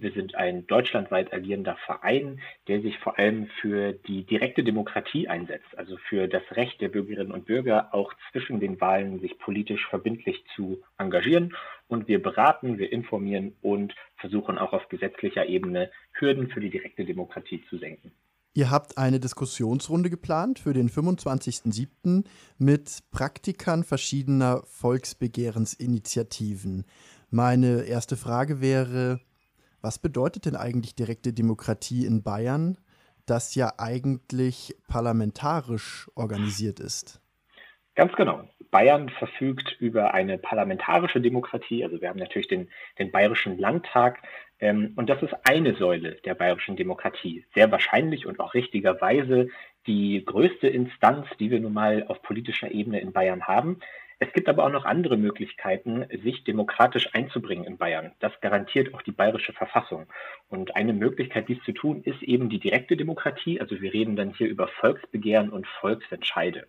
Wir sind ein deutschlandweit agierender Verein, der sich vor allem für die direkte Demokratie einsetzt, also für das Recht der Bürgerinnen und Bürger, auch zwischen den Wahlen sich politisch verbindlich zu engagieren. Und wir beraten, wir informieren und versuchen auch auf gesetzlicher Ebene Hürden für die direkte Demokratie zu senken. Ihr habt eine Diskussionsrunde geplant für den 25.07. mit Praktikern verschiedener Volksbegehrensinitiativen. Meine erste Frage wäre, was bedeutet denn eigentlich direkte Demokratie in Bayern, das ja eigentlich parlamentarisch organisiert ist? Ganz genau. Bayern verfügt über eine parlamentarische Demokratie. Also wir haben natürlich den, den Bayerischen Landtag. Ähm, und das ist eine Säule der bayerischen Demokratie. Sehr wahrscheinlich und auch richtigerweise die größte Instanz, die wir nun mal auf politischer Ebene in Bayern haben. Es gibt aber auch noch andere Möglichkeiten, sich demokratisch einzubringen in Bayern. Das garantiert auch die bayerische Verfassung. Und eine Möglichkeit, dies zu tun, ist eben die direkte Demokratie. Also wir reden dann hier über Volksbegehren und Volksentscheide.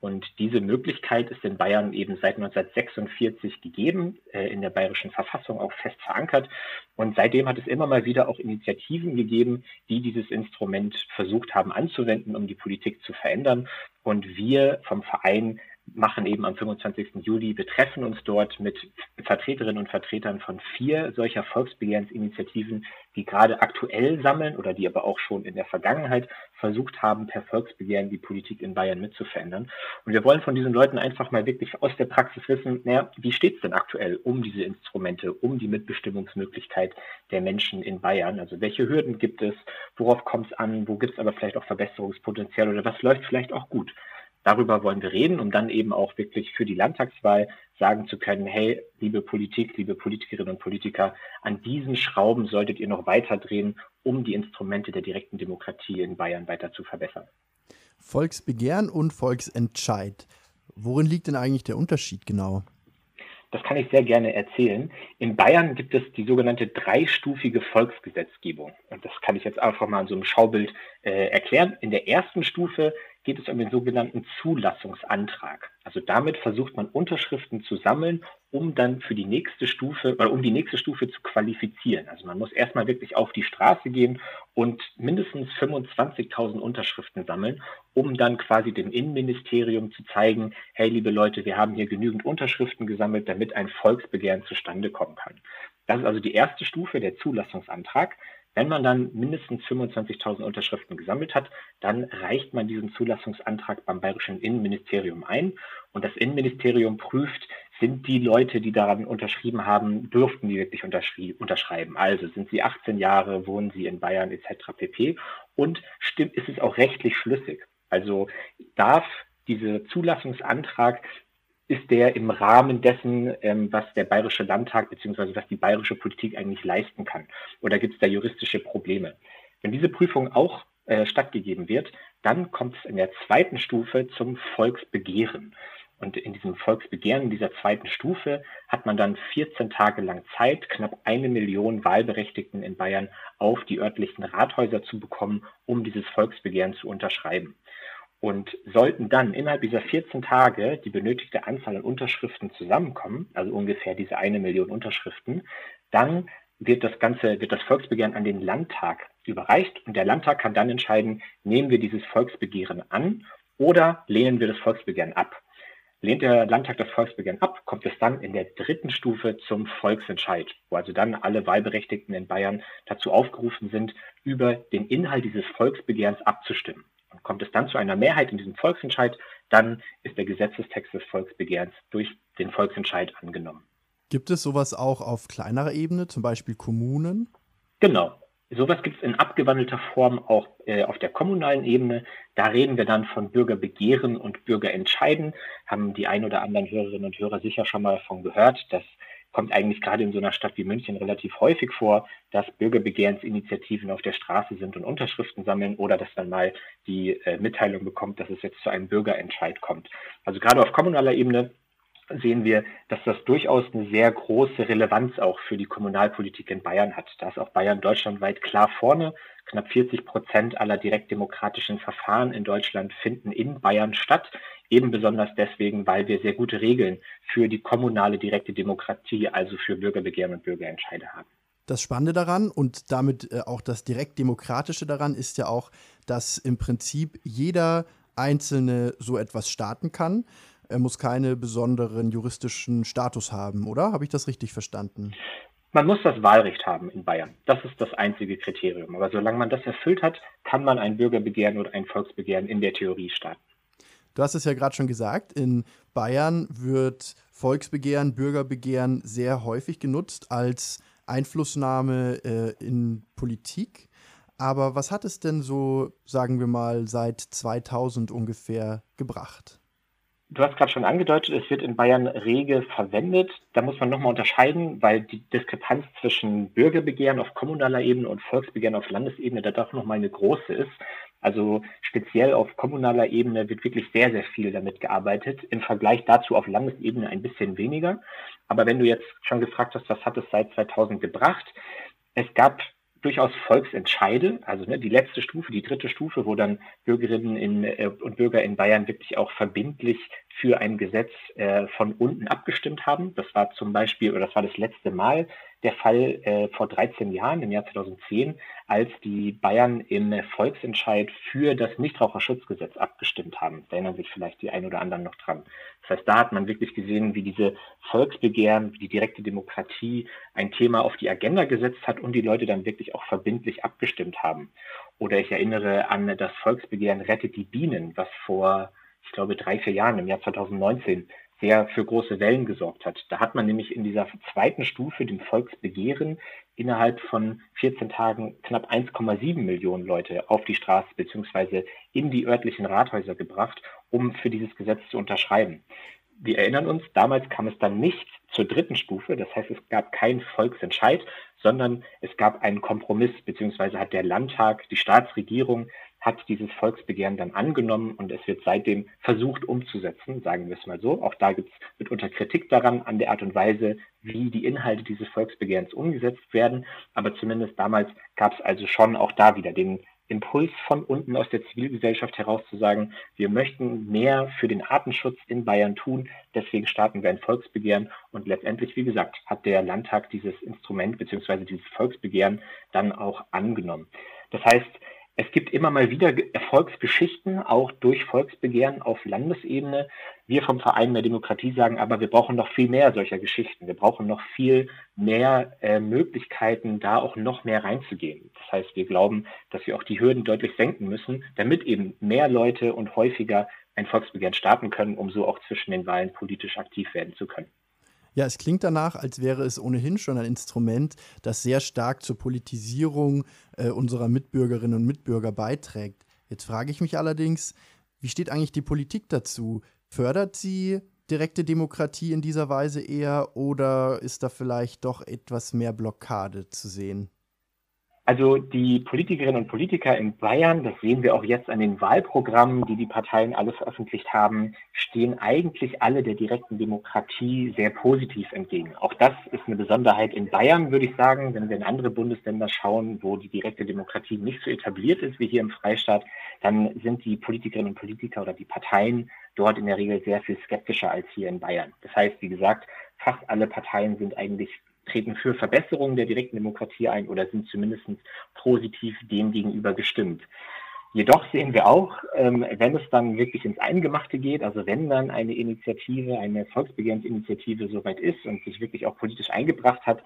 Und diese Möglichkeit ist in Bayern eben seit 1946 gegeben, äh, in der bayerischen Verfassung auch fest verankert. Und seitdem hat es immer mal wieder auch Initiativen gegeben, die dieses Instrument versucht haben anzuwenden, um die Politik zu verändern. Und wir vom Verein machen eben am 25. Juli. Wir treffen uns dort mit Vertreterinnen und Vertretern von vier solcher Volksbegehrensinitiativen, die gerade aktuell sammeln oder die aber auch schon in der Vergangenheit versucht haben, per Volksbegehren die Politik in Bayern mitzuverändern. Und wir wollen von diesen Leuten einfach mal wirklich aus der Praxis wissen, naja, wie steht es denn aktuell um diese Instrumente, um die Mitbestimmungsmöglichkeit der Menschen in Bayern? Also welche Hürden gibt es, worauf kommt es an, wo gibt es aber vielleicht auch Verbesserungspotenzial oder was läuft vielleicht auch gut? Darüber wollen wir reden, um dann eben auch wirklich für die Landtagswahl sagen zu können, hey, liebe Politik, liebe Politikerinnen und Politiker, an diesen Schrauben solltet ihr noch weiter drehen, um die Instrumente der direkten Demokratie in Bayern weiter zu verbessern. Volksbegehren und Volksentscheid. Worin liegt denn eigentlich der Unterschied genau? Das kann ich sehr gerne erzählen. In Bayern gibt es die sogenannte dreistufige Volksgesetzgebung. Und das kann ich jetzt einfach mal an so einem Schaubild äh, erklären. In der ersten Stufe geht es um den sogenannten Zulassungsantrag. Also damit versucht man Unterschriften zu sammeln, um dann für die nächste Stufe oder um die nächste Stufe zu qualifizieren. Also man muss erstmal wirklich auf die Straße gehen und mindestens 25.000 Unterschriften sammeln, um dann quasi dem Innenministerium zu zeigen, hey liebe Leute, wir haben hier genügend Unterschriften gesammelt, damit ein Volksbegehren zustande kommen kann. Das ist also die erste Stufe, der Zulassungsantrag. Wenn man dann mindestens 25.000 Unterschriften gesammelt hat, dann reicht man diesen Zulassungsantrag beim bayerischen Innenministerium ein und das Innenministerium prüft, sind die Leute, die daran unterschrieben haben, dürften die wirklich unterschreiben. Also sind sie 18 Jahre, wohnen sie in Bayern etc. pp. Und stimmt, ist es auch rechtlich schlüssig. Also darf dieser Zulassungsantrag ist der im Rahmen dessen, ähm, was der Bayerische Landtag bzw. was die bayerische Politik eigentlich leisten kann? Oder gibt es da juristische Probleme? Wenn diese Prüfung auch äh, stattgegeben wird, dann kommt es in der zweiten Stufe zum Volksbegehren. Und in diesem Volksbegehren, in dieser zweiten Stufe, hat man dann 14 Tage lang Zeit, knapp eine Million Wahlberechtigten in Bayern auf die örtlichen Rathäuser zu bekommen, um dieses Volksbegehren zu unterschreiben. Und sollten dann innerhalb dieser 14 Tage die benötigte Anzahl an Unterschriften zusammenkommen, also ungefähr diese eine Million Unterschriften, dann wird das Ganze, wird das Volksbegehren an den Landtag überreicht und der Landtag kann dann entscheiden, nehmen wir dieses Volksbegehren an oder lehnen wir das Volksbegehren ab. Lehnt der Landtag das Volksbegehren ab, kommt es dann in der dritten Stufe zum Volksentscheid, wo also dann alle Wahlberechtigten in Bayern dazu aufgerufen sind, über den Inhalt dieses Volksbegehrens abzustimmen. Und kommt es dann zu einer Mehrheit in diesem Volksentscheid, dann ist der Gesetzestext des Volksbegehrens durch den Volksentscheid angenommen. Gibt es sowas auch auf kleinerer Ebene, zum Beispiel Kommunen? Genau. Sowas gibt es in abgewandelter Form auch äh, auf der kommunalen Ebene. Da reden wir dann von Bürgerbegehren und Bürgerentscheiden. Haben die ein oder anderen Hörerinnen und Hörer sicher schon mal davon gehört, dass kommt eigentlich gerade in so einer Stadt wie München relativ häufig vor, dass Bürgerbegehrsinitiativen auf der Straße sind und Unterschriften sammeln oder dass dann mal die äh, Mitteilung bekommt, dass es jetzt zu einem Bürgerentscheid kommt. Also gerade auf kommunaler Ebene sehen wir, dass das durchaus eine sehr große Relevanz auch für die Kommunalpolitik in Bayern hat. Da ist auch Bayern deutschlandweit klar vorne. Knapp 40 Prozent aller direktdemokratischen Verfahren in Deutschland finden in Bayern statt. Eben besonders deswegen, weil wir sehr gute Regeln für die kommunale direkte Demokratie, also für Bürgerbegehren und Bürgerentscheide haben. Das Spannende daran und damit äh, auch das direkt Demokratische daran ist ja auch, dass im Prinzip jeder Einzelne so etwas starten kann. Er muss keinen besonderen juristischen Status haben, oder? Habe ich das richtig verstanden? Man muss das Wahlrecht haben in Bayern. Das ist das einzige Kriterium. Aber solange man das erfüllt hat, kann man ein Bürgerbegehren oder ein Volksbegehren in der Theorie starten. Du hast es ja gerade schon gesagt, in Bayern wird Volksbegehren, Bürgerbegehren sehr häufig genutzt als Einflussnahme äh, in Politik. Aber was hat es denn so, sagen wir mal, seit 2000 ungefähr gebracht? Du hast gerade schon angedeutet, es wird in Bayern rege verwendet. Da muss man nochmal unterscheiden, weil die Diskrepanz zwischen Bürgerbegehren auf kommunaler Ebene und Volksbegehren auf Landesebene da doch nochmal eine große ist. Also speziell auf kommunaler Ebene wird wirklich sehr, sehr viel damit gearbeitet. Im Vergleich dazu auf Landesebene ein bisschen weniger. Aber wenn du jetzt schon gefragt hast, was hat es seit 2000 gebracht? Es gab durchaus Volksentscheide, also ne, die letzte Stufe, die dritte Stufe, wo dann Bürgerinnen in, äh, und Bürger in Bayern wirklich auch verbindlich für ein Gesetz äh, von unten abgestimmt haben. Das war zum Beispiel, oder das war das letzte Mal der Fall äh, vor 13 Jahren, im Jahr 2010, als die Bayern im Volksentscheid für das Nichtraucherschutzgesetz abgestimmt haben. Da erinnern sich vielleicht die ein oder anderen noch dran. Das heißt, da hat man wirklich gesehen, wie diese Volksbegehren, wie die direkte Demokratie ein Thema auf die Agenda gesetzt hat und die Leute dann wirklich auch verbindlich abgestimmt haben. Oder ich erinnere an das Volksbegehren Rettet die Bienen, was vor ich glaube, drei, vier Jahren, im Jahr 2019, sehr für große Wellen gesorgt hat. Da hat man nämlich in dieser zweiten Stufe, dem Volksbegehren, innerhalb von 14 Tagen knapp 1,7 Millionen Leute auf die Straße beziehungsweise in die örtlichen Rathäuser gebracht, um für dieses Gesetz zu unterschreiben. Wir erinnern uns, damals kam es dann nicht zur dritten Stufe, das heißt es gab keinen Volksentscheid, sondern es gab einen Kompromiss, beziehungsweise hat der Landtag, die Staatsregierung hat dieses Volksbegehren dann angenommen und es wird seitdem versucht umzusetzen, sagen wir es mal so. Auch da gibt es mitunter Kritik daran, an der Art und Weise, wie die Inhalte dieses Volksbegehrens umgesetzt werden. Aber zumindest damals gab es also schon auch da wieder den Impuls von unten aus der Zivilgesellschaft heraus zu sagen, wir möchten mehr für den Artenschutz in Bayern tun, deswegen starten wir ein Volksbegehren und letztendlich, wie gesagt, hat der Landtag dieses Instrument bzw. dieses Volksbegehren dann auch angenommen. Das heißt, es gibt immer mal wieder Erfolgsgeschichten, auch durch Volksbegehren auf Landesebene. Wir vom Verein der Demokratie sagen aber, wir brauchen noch viel mehr solcher Geschichten. Wir brauchen noch viel mehr äh, Möglichkeiten, da auch noch mehr reinzugehen. Das heißt, wir glauben, dass wir auch die Hürden deutlich senken müssen, damit eben mehr Leute und häufiger ein Volksbegehren starten können, um so auch zwischen den Wahlen politisch aktiv werden zu können. Ja, es klingt danach, als wäre es ohnehin schon ein Instrument, das sehr stark zur Politisierung äh, unserer Mitbürgerinnen und Mitbürger beiträgt. Jetzt frage ich mich allerdings, wie steht eigentlich die Politik dazu? Fördert sie direkte Demokratie in dieser Weise eher oder ist da vielleicht doch etwas mehr Blockade zu sehen? Also die Politikerinnen und Politiker in Bayern, das sehen wir auch jetzt an den Wahlprogrammen, die die Parteien alle veröffentlicht haben, stehen eigentlich alle der direkten Demokratie sehr positiv entgegen. Auch das ist eine Besonderheit in Bayern, würde ich sagen. Wenn wir in andere Bundesländer schauen, wo die direkte Demokratie nicht so etabliert ist wie hier im Freistaat, dann sind die Politikerinnen und Politiker oder die Parteien dort in der Regel sehr viel skeptischer als hier in Bayern. Das heißt, wie gesagt, fast alle Parteien sind eigentlich treten für Verbesserungen der direkten Demokratie ein oder sind zumindest positiv dem gegenüber gestimmt. Jedoch sehen wir auch, ähm, wenn es dann wirklich ins Eingemachte geht, also wenn dann eine Initiative, eine Volksbegehrensinitiative soweit ist und sich wirklich auch politisch eingebracht hat,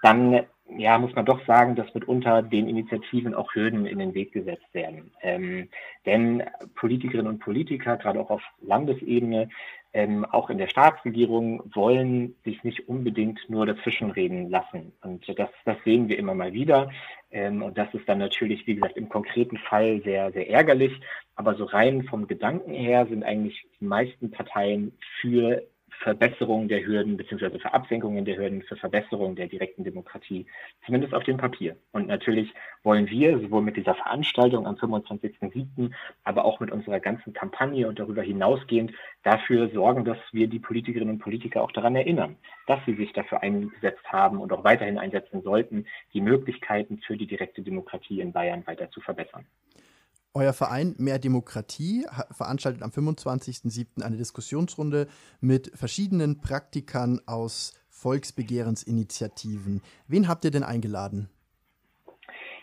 dann ja, muss man doch sagen, dass mitunter den Initiativen auch Hürden in den Weg gesetzt werden. Ähm, denn Politikerinnen und Politiker, gerade auch auf Landesebene, ähm, auch in der Staatsregierung, wollen sich nicht unbedingt nur dazwischenreden lassen. Und das, das sehen wir immer mal wieder. Ähm, und das ist dann natürlich, wie gesagt, im konkreten Fall sehr, sehr ärgerlich. Aber so rein vom Gedanken her sind eigentlich die meisten Parteien für Verbesserung der Hürden beziehungsweise für Absenkungen der Hürden, für Verbesserung der direkten Demokratie, zumindest auf dem Papier. Und natürlich wollen wir sowohl mit dieser Veranstaltung am 25.07., aber auch mit unserer ganzen Kampagne und darüber hinausgehend dafür sorgen, dass wir die Politikerinnen und Politiker auch daran erinnern, dass sie sich dafür eingesetzt haben und auch weiterhin einsetzen sollten, die Möglichkeiten für die direkte Demokratie in Bayern weiter zu verbessern. Euer Verein Mehr Demokratie veranstaltet am 25.07. eine Diskussionsrunde mit verschiedenen Praktikern aus Volksbegehrensinitiativen. Wen habt ihr denn eingeladen?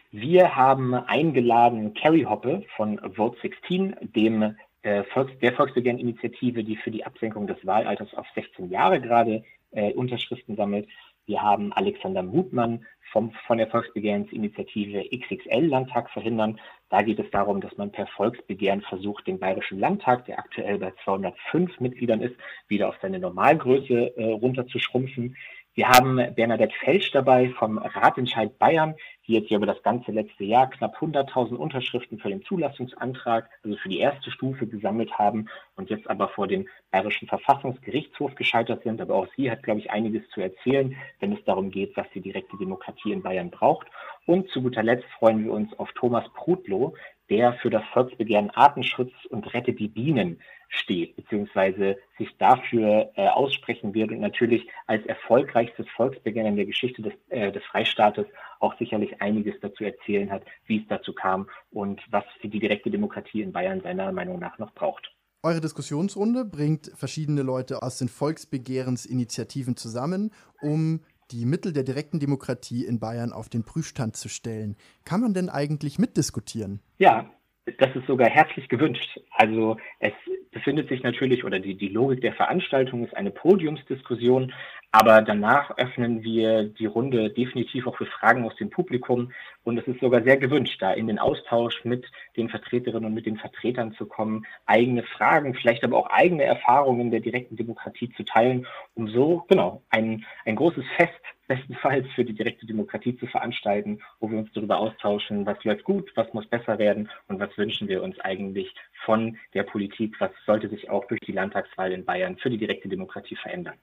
Wir haben eingeladen Carrie Hoppe von Vote 16, dem äh, Volks der Volksbegehreninitiative, die für die Absenkung des Wahlalters auf 16 Jahre gerade äh, Unterschriften sammelt. Wir haben Alexander Mutmann vom, von der Volksbegehrensinitiative XXL Landtag verhindern. Da geht es darum, dass man per Volksbegehren versucht, den Bayerischen Landtag, der aktuell bei 205 Mitgliedern ist, wieder auf seine Normalgröße äh, runterzuschrumpfen. Wir haben Bernadette Felsch dabei vom Ratentscheid Bayern, die jetzt hier über das ganze letzte Jahr knapp 100.000 Unterschriften für den Zulassungsantrag, also für die erste Stufe gesammelt haben und jetzt aber vor dem Bayerischen Verfassungsgerichtshof gescheitert sind. Aber auch sie hat, glaube ich, einiges zu erzählen, wenn es darum geht, was die direkte Demokratie in Bayern braucht. Und zu guter Letzt freuen wir uns auf Thomas Prudlow, der für das Volksbegehren Artenschutz und Rette die Bienen steht, beziehungsweise sich dafür äh, aussprechen wird und natürlich als erfolgreichstes Volksbegehren in der Geschichte des, äh, des Freistaates auch sicherlich einiges dazu erzählen hat, wie es dazu kam und was für die direkte Demokratie in Bayern seiner Meinung nach noch braucht. Eure Diskussionsrunde bringt verschiedene Leute aus den Volksbegehrensinitiativen zusammen, um die Mittel der direkten Demokratie in Bayern auf den Prüfstand zu stellen. Kann man denn eigentlich mitdiskutieren? Ja, das ist sogar herzlich gewünscht. Also es befindet sich natürlich, oder die, die Logik der Veranstaltung ist eine Podiumsdiskussion, aber danach öffnen wir die Runde definitiv auch für Fragen aus dem Publikum und es ist sogar sehr gewünscht, da in den Austausch mit den Vertreterinnen und mit den Vertretern zu kommen, eigene Fragen, vielleicht aber auch eigene Erfahrungen der direkten Demokratie zu teilen, um so, genau, ein, ein großes Fest bestenfalls für die direkte Demokratie zu veranstalten, wo wir uns darüber austauschen, was läuft gut, was muss besser werden und was wünschen wir uns eigentlich von der Politik, was sollte sich auch durch die Landtagswahl in Bayern für die direkte Demokratie verändern.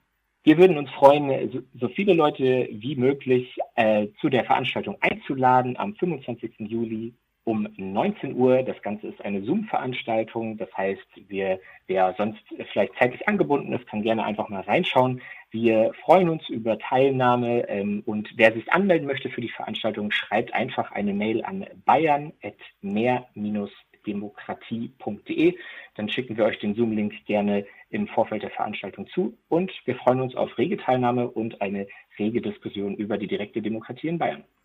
Wir würden uns freuen, so viele Leute wie möglich äh, zu der Veranstaltung einzuladen am 25. Juli um 19 Uhr. Das Ganze ist eine Zoom-Veranstaltung. Das heißt, wer, wer sonst vielleicht zeitlich angebunden ist, kann gerne einfach mal reinschauen. Wir freuen uns über Teilnahme ähm, und wer sich anmelden möchte für die Veranstaltung, schreibt einfach eine Mail an bayern.mehr-demokratie.de. Dann schicken wir euch den Zoom-Link gerne im Vorfeld der Veranstaltung zu und wir freuen uns auf rege Teilnahme und eine rege Diskussion über die direkte Demokratie in Bayern.